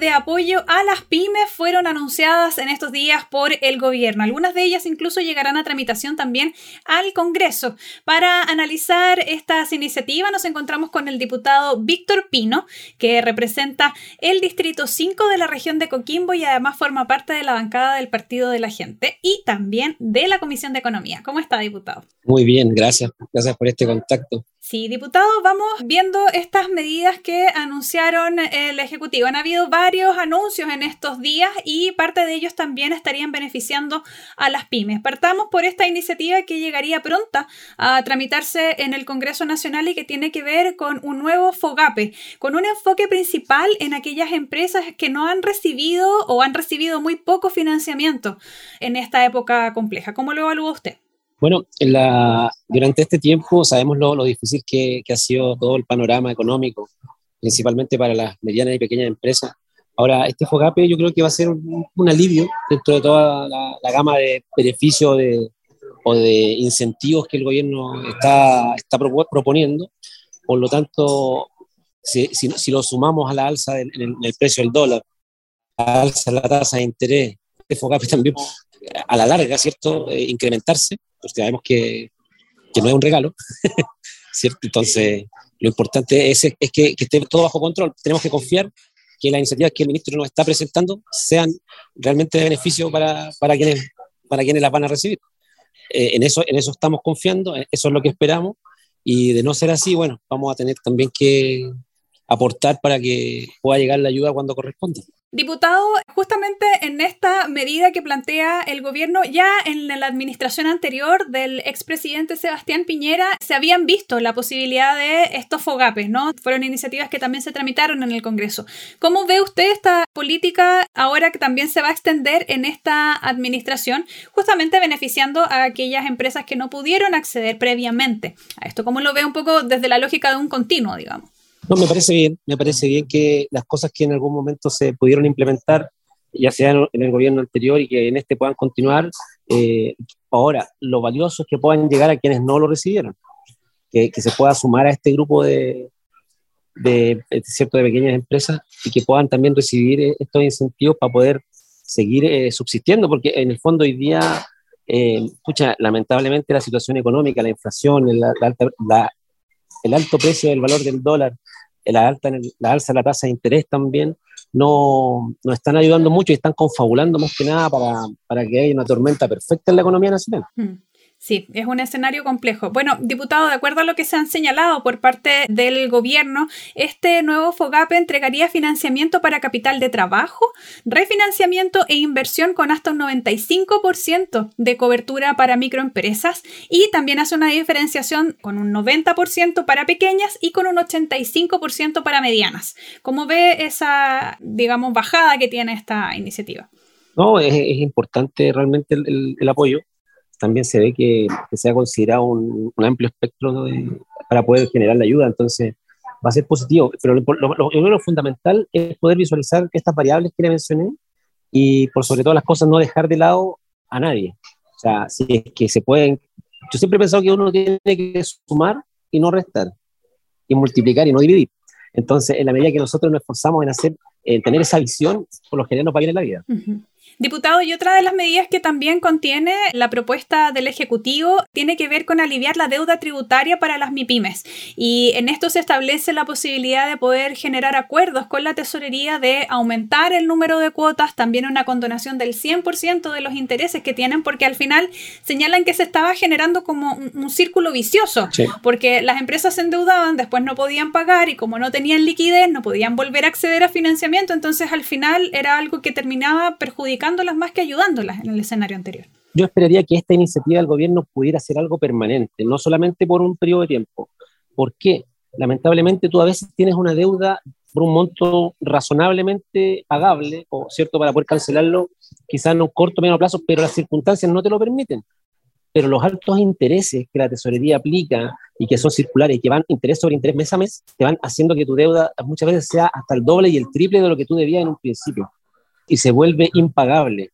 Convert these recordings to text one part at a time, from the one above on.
De apoyo a las pymes fueron anunciadas en estos días por el gobierno. Algunas de ellas incluso llegarán a tramitación también al Congreso. Para analizar estas iniciativas nos encontramos con el diputado Víctor Pino, que representa el Distrito 5 de la región de Coquimbo y además forma parte de la bancada del Partido de la Gente y también de la Comisión de Economía. ¿Cómo está, diputado? Muy bien, gracias. Gracias por este contacto. Sí, diputado, vamos viendo estas medidas que anunciaron el Ejecutivo. Han habido varios anuncios en estos días y parte de ellos también estarían beneficiando a las pymes. Partamos por esta iniciativa que llegaría pronta a tramitarse en el Congreso Nacional y que tiene que ver con un nuevo FOGAPE, con un enfoque principal en aquellas empresas que no han recibido o han recibido muy poco financiamiento en esta época compleja. ¿Cómo lo evalúa usted? Bueno, la, durante este tiempo sabemos lo, lo difícil que, que, ha sido todo el panorama económico, principalmente para las medianas y pequeñas empresas. Ahora, este FOGAPE yo creo que va a ser un, un alivio dentro de toda la, la gama de beneficios de, o de incentivos que el gobierno está, está proponiendo. Por lo tanto, si, si, si, lo sumamos a la alza del, en, el, en el precio del dólar, la alza de la tasa de interés, este FOGAPE también a la larga, ¿cierto?, eh, incrementarse, pues sabemos que, que no es un regalo, ¿cierto? Entonces, lo importante es, es que, esté todo bajo control. Tenemos que confiar que las iniciativas que el ministro nos está presentando sean realmente de beneficio para, para, quienes, para quienes las van a recibir. Eh, en, eso, en eso estamos confiando, eh, eso es lo que esperamos, y de no ser así, bueno, vamos a tener también que aportar para que pueda llegar la ayuda cuando corresponda. Diputado, justamente en esta medida que plantea el gobierno, ya en la administración anterior del expresidente Sebastián Piñera se habían visto la posibilidad de estos fogapes, ¿no? Fueron iniciativas que también se tramitaron en el Congreso. ¿Cómo ve usted esta política ahora que también se va a extender en esta administración, justamente beneficiando a aquellas empresas que no pudieron acceder previamente a esto? ¿Cómo lo ve un poco desde la lógica de un continuo, digamos? No, me parece bien, me parece bien que las cosas que en algún momento se pudieron implementar, ya sea en el gobierno anterior y que en este puedan continuar, eh, ahora lo valioso es que puedan llegar a quienes no lo recibieron, que, se pueda sumar a este grupo de, de, de, cierto, de pequeñas empresas y que puedan también recibir eh, estos incentivos para poder seguir eh, subsistiendo, porque en el fondo hoy día, eh, lamentablemente la situación económica, la inflación, la, la, la el alto precio del valor del dólar, la, alta, la alza de la tasa de interés también, no, no están ayudando mucho y están confabulando más que nada para, para que haya una tormenta perfecta en la economía nacional. Mm. Sí, es un escenario complejo. Bueno, diputado, de acuerdo a lo que se han señalado por parte del gobierno, este nuevo FOGAPE entregaría financiamiento para capital de trabajo, refinanciamiento e inversión con hasta un 95% de cobertura para microempresas y también hace una diferenciación con un 90% para pequeñas y con un 85% para medianas. ¿Cómo ve esa, digamos, bajada que tiene esta iniciativa? No, es, importante realmente el apoyo también se ve que, que se ha considerado un, un amplio espectro de, para poder generar la ayuda, entonces va a ser positivo, pero lo, lo, lo, lo, fundamental es poder visualizar estas variables que le mencioné y por sobre todas las cosas no dejar de lado a nadie. O sea, si es que se pueden... Yo siempre he pensado que uno tiene que sumar y no restar, y multiplicar y no dividir. Entonces, en la medida que nosotros nos esforzamos en hacer, en tener esa visión, por lo general nos va bien en la vida. Uh -huh. Diputado, y otra de las medidas que también contiene la propuesta del Ejecutivo tiene que ver con aliviar la deuda tributaria para las MIPIMES. Y en esto se establece la posibilidad de poder generar acuerdos con la tesorería de aumentar el número de cuotas, también una condonación del 100% de los intereses que tienen, porque al final señalan que se estaba generando como un, un círculo vicioso, sí. porque las empresas se endeudaban, después no podían pagar y como no tenían liquidez, no podían volver a acceder a financiamiento, entonces al final era algo que terminaba perjudicando más que ayudándolas en el escenario anterior. Yo esperaría que esta iniciativa del gobierno pudiera ser algo permanente, no solamente por un periodo de tiempo. ¿Por qué? Lamentablemente tú a veces tienes una deuda por un monto razonablemente pagable, o cierto, para poder cancelarlo, quizás en un corto o medio plazo, pero las circunstancias no te lo permiten. Pero los altos intereses que la tesorería aplica y que son circulares y que van interés sobre interés mes a mes, te van haciendo que tu deuda muchas veces sea hasta el doble y el triple de lo que tú debías en un principio y se vuelve impagable.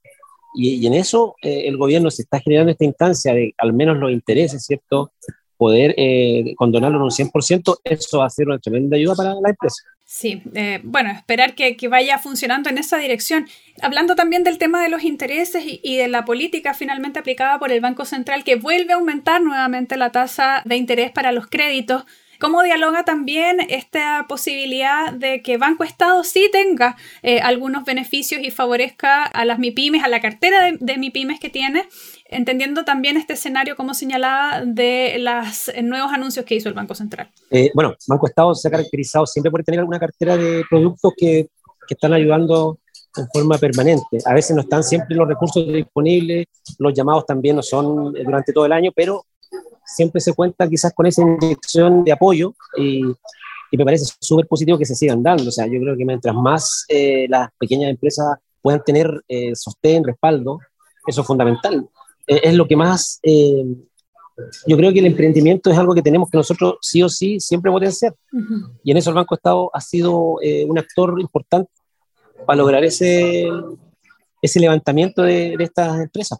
Y, en eso el gobierno se está generando esta instancia de al menos los intereses, ¿cierto? Poder condonarlo en un 100%, eso va a ser una tremenda ayuda para la empresa. Sí, eh, bueno, esperar que, vaya funcionando en esa dirección. Hablando también del tema de los intereses y, de la política finalmente aplicada por el Banco Central, que vuelve a aumentar nuevamente la tasa de interés para los créditos. ¿Cómo dialoga también esta posibilidad de que Banco Estado sí tenga eh, algunos beneficios y favorezca a las MIPIMES, a la cartera de, de MIPIMES que tiene, entendiendo también este escenario, como señalaba, de los nuevos anuncios que hizo el Banco Central. Eh, bueno, Banco Estado se ha caracterizado siempre por tener alguna cartera de productos que, que están ayudando en forma permanente. A veces no están siempre los recursos disponibles, los llamados también no son durante todo el año, pero siempre se cuenta quizás con esa inyección de apoyo y, y me parece súper positivo que se sigan dando. O sea, yo creo que mientras más eh, las pequeñas empresas puedan tener eh, sostén, respaldo, eso es fundamental. Eh, es lo que más, eh, yo creo que el emprendimiento es algo que tenemos que nosotros sí o sí siempre potenciar. Y en eso el Banco Estado ha sido eh, un actor importante para lograr ese, ese levantamiento de, de estas empresas.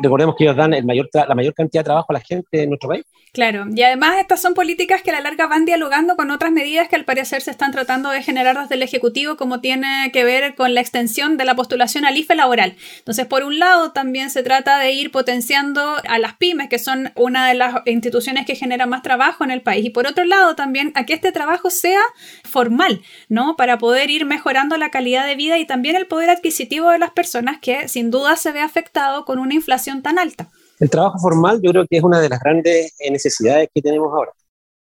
Recordemos que ellos dan el mayor la mayor cantidad de trabajo a la gente en nuestro país. Claro, y además estas son políticas que a la larga van dialogando con otras medidas que al parecer se están tratando de generar desde el Ejecutivo, como tiene que ver con la extensión de la postulación al IFE laboral. Entonces, por un lado, también se trata de ir potenciando a las pymes, que son una de las instituciones que generan más trabajo en el país, y por otro lado, también a que este trabajo sea formal, ¿no? Para poder ir mejorando la calidad de vida y también el poder adquisitivo de las personas que sin duda se ve afectado con una inflación tan alta. El trabajo formal yo creo que es una de las grandes eh, necesidades que tenemos ahora.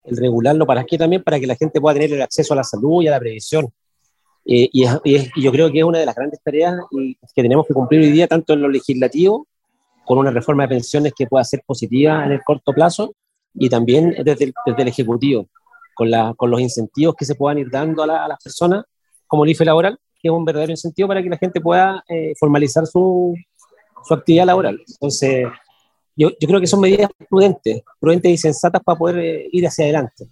El regularlo para qué también, para que la gente pueda tener el acceso a la salud y a la previsión. Eh, y, yo creo que es una de las grandes tareas que tenemos que cumplir hoy día, tanto en lo legislativo, con una reforma de pensiones que pueda ser positiva en el corto plazo, y también desde el, desde el Ejecutivo, con, la, con los incentivos que se puedan ir dando a, las personas, como el IFE laboral, que es un verdadero incentivo para que la gente pueda eh, formalizar su, su actividad laboral. Entonces, yo, yo, creo que son medidas prudentes, prudentes y sensatas para poder eh, ir hacia adelante.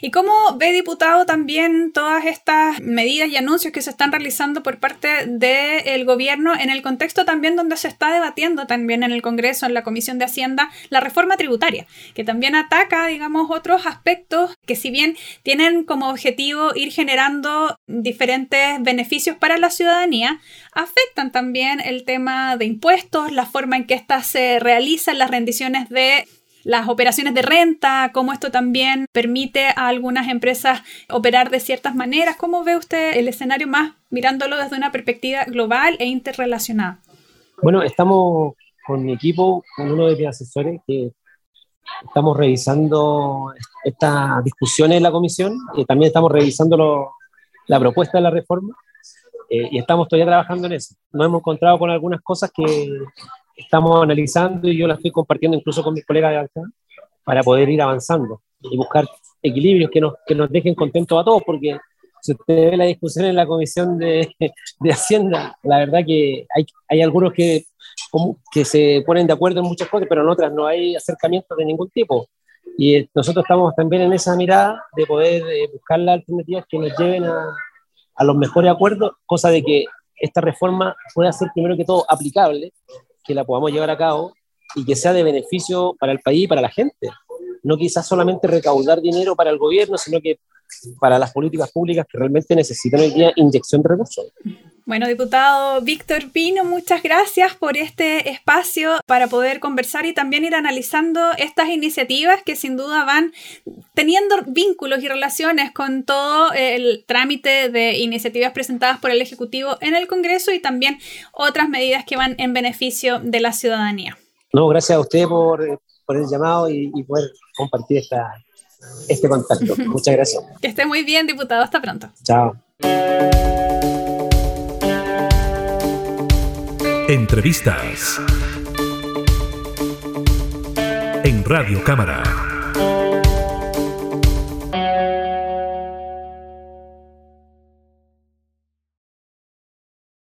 ¿Y cómo ve, diputado, también todas estas medidas y anuncios que se están realizando por parte del gobierno en el contexto también donde se está debatiendo también en el Congreso, en la Comisión de Hacienda, la reforma tributaria, que también ataca, digamos, otros aspectos que si bien tienen como objetivo ir generando diferentes beneficios para la ciudadanía, afectan también el tema de impuestos, la forma en que éstas se realizan, las rendiciones de las operaciones de renta, cómo esto también permite a algunas empresas operar de ciertas maneras. ¿Cómo ve usted el escenario más mirándolo desde una perspectiva global e interrelacionada? Bueno, estamos con mi equipo, con uno de mis asesores, que estamos revisando estas discusiones en la comisión y también estamos revisando la propuesta de la reforma eh, y estamos todavía trabajando en eso. Nos hemos encontrado con algunas cosas que estamos analizando y yo las estoy compartiendo incluso con mis colegas de acá para poder ir avanzando y buscar equilibrios que nos, que nos dejen contentos a todos, porque si usted ve la discusión en la Comisión de, de Hacienda, la verdad que hay, hay algunos que, que se ponen de acuerdo en muchas cosas, pero en otras no hay acercamiento de ningún tipo. Y eh, nosotros estamos también en esa mirada de poder eh, buscar las alternativas que nos lleven a, a los mejores acuerdos, cosa de que esta reforma pueda ser primero que todo aplicable, que la podamos llevar a cabo y que sea de beneficio para el país y para la gente. No quizás solamente recaudar dinero para el gobierno, sino que para las políticas públicas que realmente necesitan hoy día inyección de recursos. Bueno, diputado Víctor Pino, muchas gracias por este espacio para poder conversar y también ir analizando estas iniciativas que sin duda van teniendo vínculos y relaciones con todo el trámite de iniciativas presentadas por el Ejecutivo en el Congreso y también otras medidas que van en beneficio de la ciudadanía. No, gracias a usted por, por el llamado y, y poder compartir esta, este contacto. Muchas gracias. Que esté muy bien, diputado. Hasta pronto. Chao. Entrevistas en Radio Cámara.